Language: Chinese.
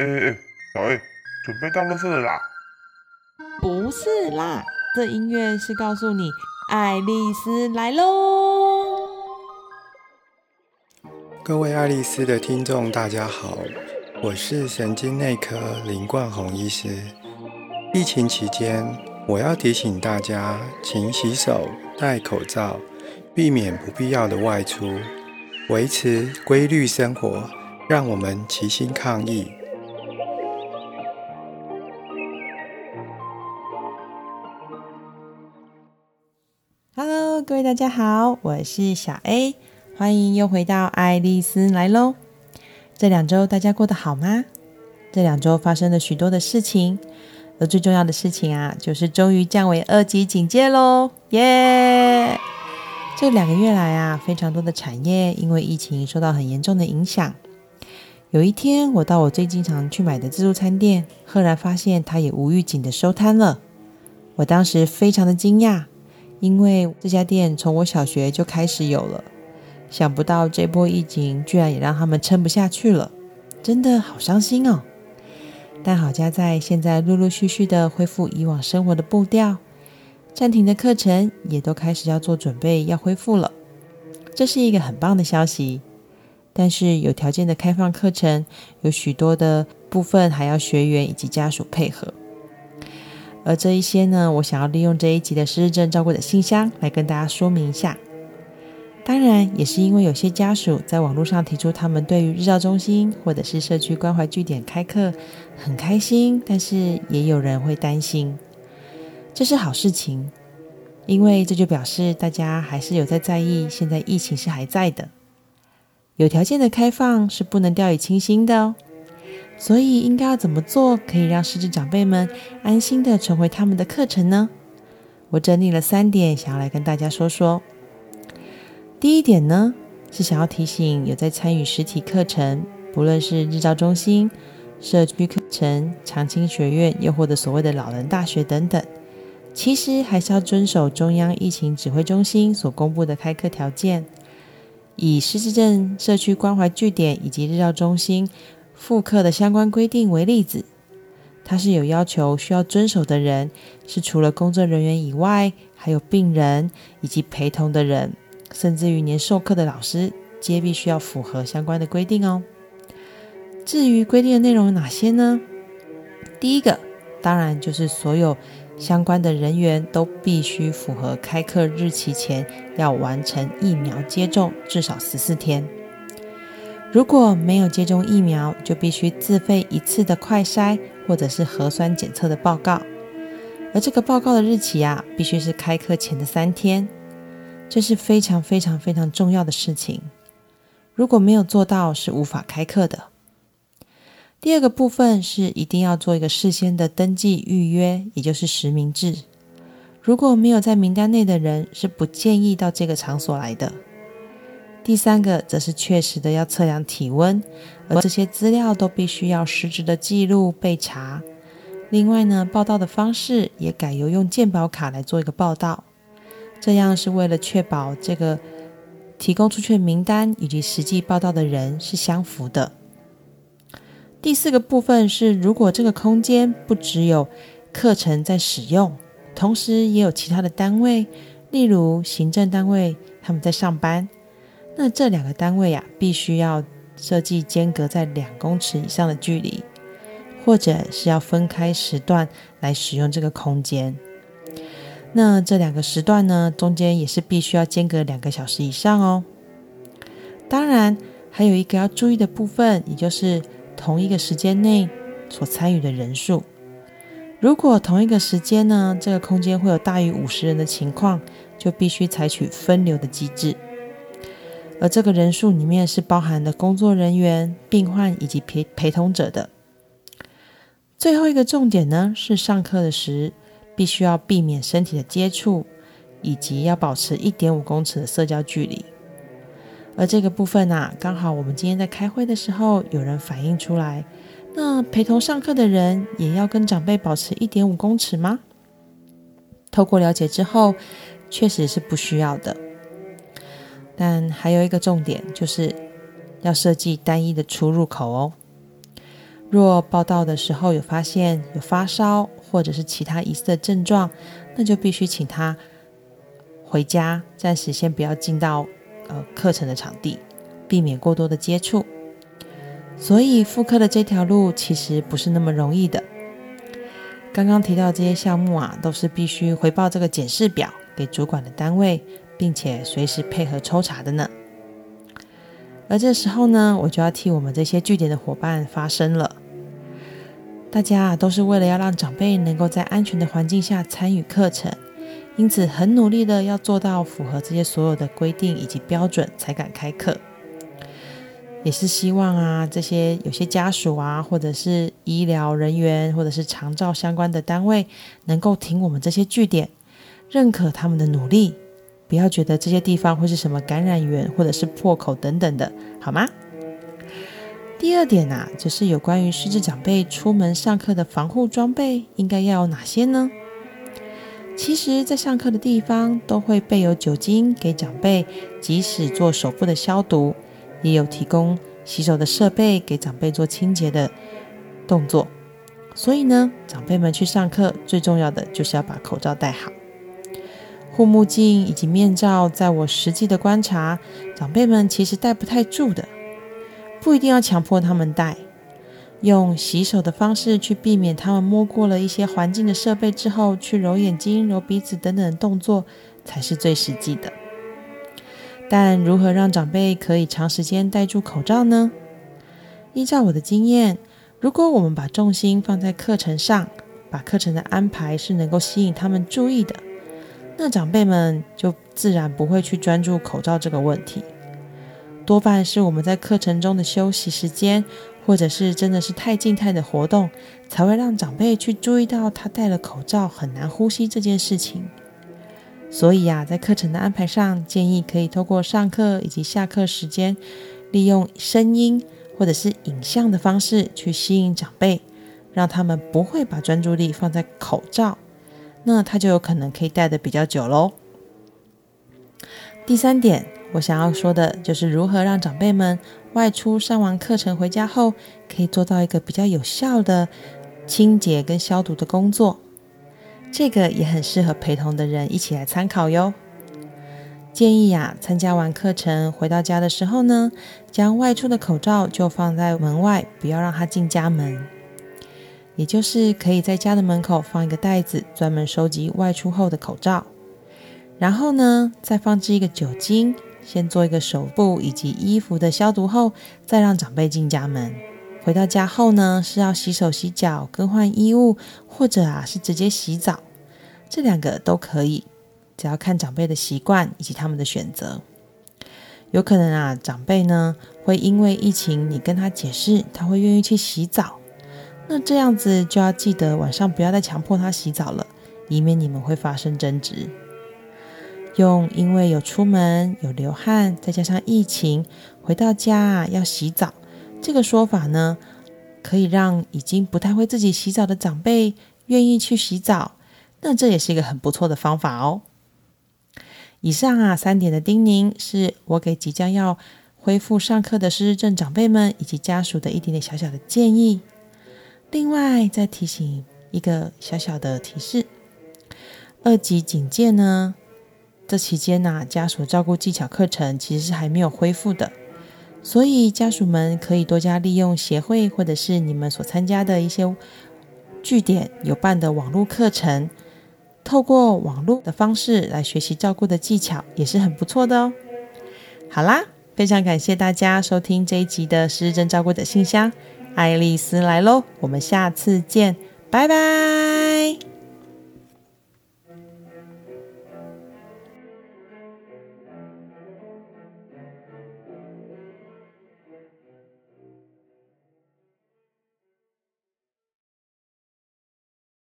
哎哎，小 A，准备到垃圾了啦？不是啦，这音乐是告诉你，爱丽丝来喽。各位爱丽丝的听众，大家好，我是神经内科林冠宏医师。疫情期间，我要提醒大家，勤洗手、戴口罩，避免不必要的外出，维持规律生活，让我们齐心抗疫。各位大家好，我是小 A，欢迎又回到爱丽丝来喽。这两周大家过得好吗？这两周发生了许多的事情。而最重要的事情啊，就是终于降为二级警戒喽，耶！这两个月来啊，非常多的产业因为疫情受到很严重的影响。有一天，我到我最经常去买的自助餐店，赫然发现它也无预警的收摊了。我当时非常的惊讶，因为这家店从我小学就开始有了，想不到这波疫情居然也让他们撑不下去了，真的好伤心哦。但好家在现在陆陆续续的恢复以往生活的步调，暂停的课程也都开始要做准备，要恢复了。这是一个很棒的消息。但是有条件的开放课程，有许多的部分还要学员以及家属配合。而这一些呢，我想要利用这一集的失智症照顾者信箱来跟大家说明一下。当然，也是因为有些家属在网络上提出，他们对于日照中心或者是社区关怀据点开课很开心，但是也有人会担心。这是好事情，因为这就表示大家还是有在在意，现在疫情是还在的。有条件的开放是不能掉以轻心的哦。所以应该要怎么做，可以让失智长辈们安心的重回他们的课程呢？我整理了三点，想要来跟大家说说。第一点呢，是想要提醒有在参与实体课程，不论是日照中心、社区课程、长青学院，又或者所谓的老人大学等等，其实还是要遵守中央疫情指挥中心所公布的开课条件。以失智症社区关怀据点以及日照中心复课的相关规定为例子，它是有要求需要遵守的人，是除了工作人员以外，还有病人以及陪同的人。甚至于连授课的老师，皆必须要符合相关的规定哦。至于规定的内容有哪些呢？第一个，当然就是所有相关的人员都必须符合开课日期前要完成疫苗接种至少十四天。如果没有接种疫苗，就必须自费一次的快筛或者是核酸检测的报告，而这个报告的日期啊，必须是开课前的三天。这是非常非常非常重要的事情，如果没有做到，是无法开课的。第二个部分是一定要做一个事先的登记预约，也就是实名制。如果没有在名单内的人，是不建议到这个场所来的。第三个则是确实的要测量体温，而这些资料都必须要实质的记录备查。另外呢，报道的方式也改由用健保卡来做一个报道。这样是为了确保这个提供出去的名单以及实际报道的人是相符的。第四个部分是，如果这个空间不只有课程在使用，同时也有其他的单位，例如行政单位他们在上班，那这两个单位啊，必须要设计间隔在两公尺以上的距离，或者是要分开时段来使用这个空间。那这两个时段呢，中间也是必须要间隔两个小时以上哦。当然，还有一个要注意的部分，也就是同一个时间内所参与的人数。如果同一个时间呢，这个空间会有大于五十人的情况，就必须采取分流的机制。而这个人数里面是包含的工作人员、病患以及陪陪同者的。最后一个重点呢，是上课的时。必须要避免身体的接触，以及要保持一点五公尺的社交距离。而这个部分呢，刚好我们今天在开会的时候，有人反映出来，那陪同上课的人也要跟长辈保持一点五公尺吗？透过了解之后，确实是不需要的。但还有一个重点，就是要设计单一的出入口哦。若报到的时候有发现有发烧或者是其他疑似的症状，那就必须请他回家，暂时先不要进到呃课程的场地，避免过多的接触。所以复课的这条路其实不是那么容易的。刚刚提到这些项目啊，都是必须回报这个检视表给主管的单位，并且随时配合抽查的呢。而这时候呢，我就要替我们这些据点的伙伴发声了。大家都是为了要让长辈能够在安全的环境下参与课程，因此很努力的要做到符合这些所有的规定以及标准，才敢开课。也是希望啊，这些有些家属啊，或者是医疗人员，或者是长照相关的单位，能够听我们这些据点，认可他们的努力。不要觉得这些地方会是什么感染源或者是破口等等的，好吗？第二点呐，就是有关于失智长辈出门上课的防护装备应该要有哪些呢？其实，在上课的地方都会备有酒精给长辈即使做手部的消毒，也有提供洗手的设备给长辈做清洁的动作。所以呢，长辈们去上课最重要的就是要把口罩戴好。护目镜以及面罩，在我实际的观察，长辈们其实戴不太住的，不一定要强迫他们戴，用洗手的方式去避免他们摸过了一些环境的设备之后，去揉眼睛、揉鼻子等等的动作，才是最实际的。但如何让长辈可以长时间戴住口罩呢？依照我的经验，如果我们把重心放在课程上，把课程的安排是能够吸引他们注意的。那长辈们就自然不会去专注口罩这个问题，多半是我们在课程中的休息时间，或者是真的是太静态的活动，才会让长辈去注意到他戴了口罩很难呼吸这件事情。所以呀，在课程的安排上，建议可以透过上课以及下课时间，利用声音或者是影像的方式去吸引长辈，让他们不会把专注力放在口罩。那他就有可能可以戴的比较久喽。第三点，我想要说的就是如何让长辈们外出上完课程回家后，可以做到一个比较有效的清洁跟消毒的工作。这个也很适合陪同的人一起来参考哟。建议呀，参加完课程回到家的时候呢，将外出的口罩就放在门外，不要让他进家门。也就是可以在家的门口放一个袋子，专门收集外出后的口罩。然后呢，再放置一个酒精，先做一个手部以及衣服的消毒后，再让长辈进家门。回到家后呢，是要洗手、洗脚、更换衣物，或者啊是直接洗澡，这两个都可以，只要看长辈的习惯以及他们的选择。有可能啊，长辈呢会因为疫情，你跟他解释，他会愿意去洗澡。那这样子就要记得晚上不要再强迫他洗澡了，以免你们会发生争执。用因为有出门有流汗，再加上疫情回到家要洗澡这个说法呢，可以让已经不太会自己洗澡的长辈愿意去洗澡。那这也是一个很不错的方法哦。以上啊三点的叮咛，是我给即将要恢复上课的失智症长辈们以及家属的一点点小小的建议。另外，再提醒一个小小的提示：二级警戒呢，这期间呢，家属照顾技巧课程其实是还没有恢复的，所以家属们可以多加利用协会或者是你们所参加的一些据点有办的网络课程，透过网络的方式来学习照顾的技巧，也是很不错的哦。好啦，非常感谢大家收听这一集的失智症照顾者信箱。爱丽丝来喽，我们下次见，拜拜。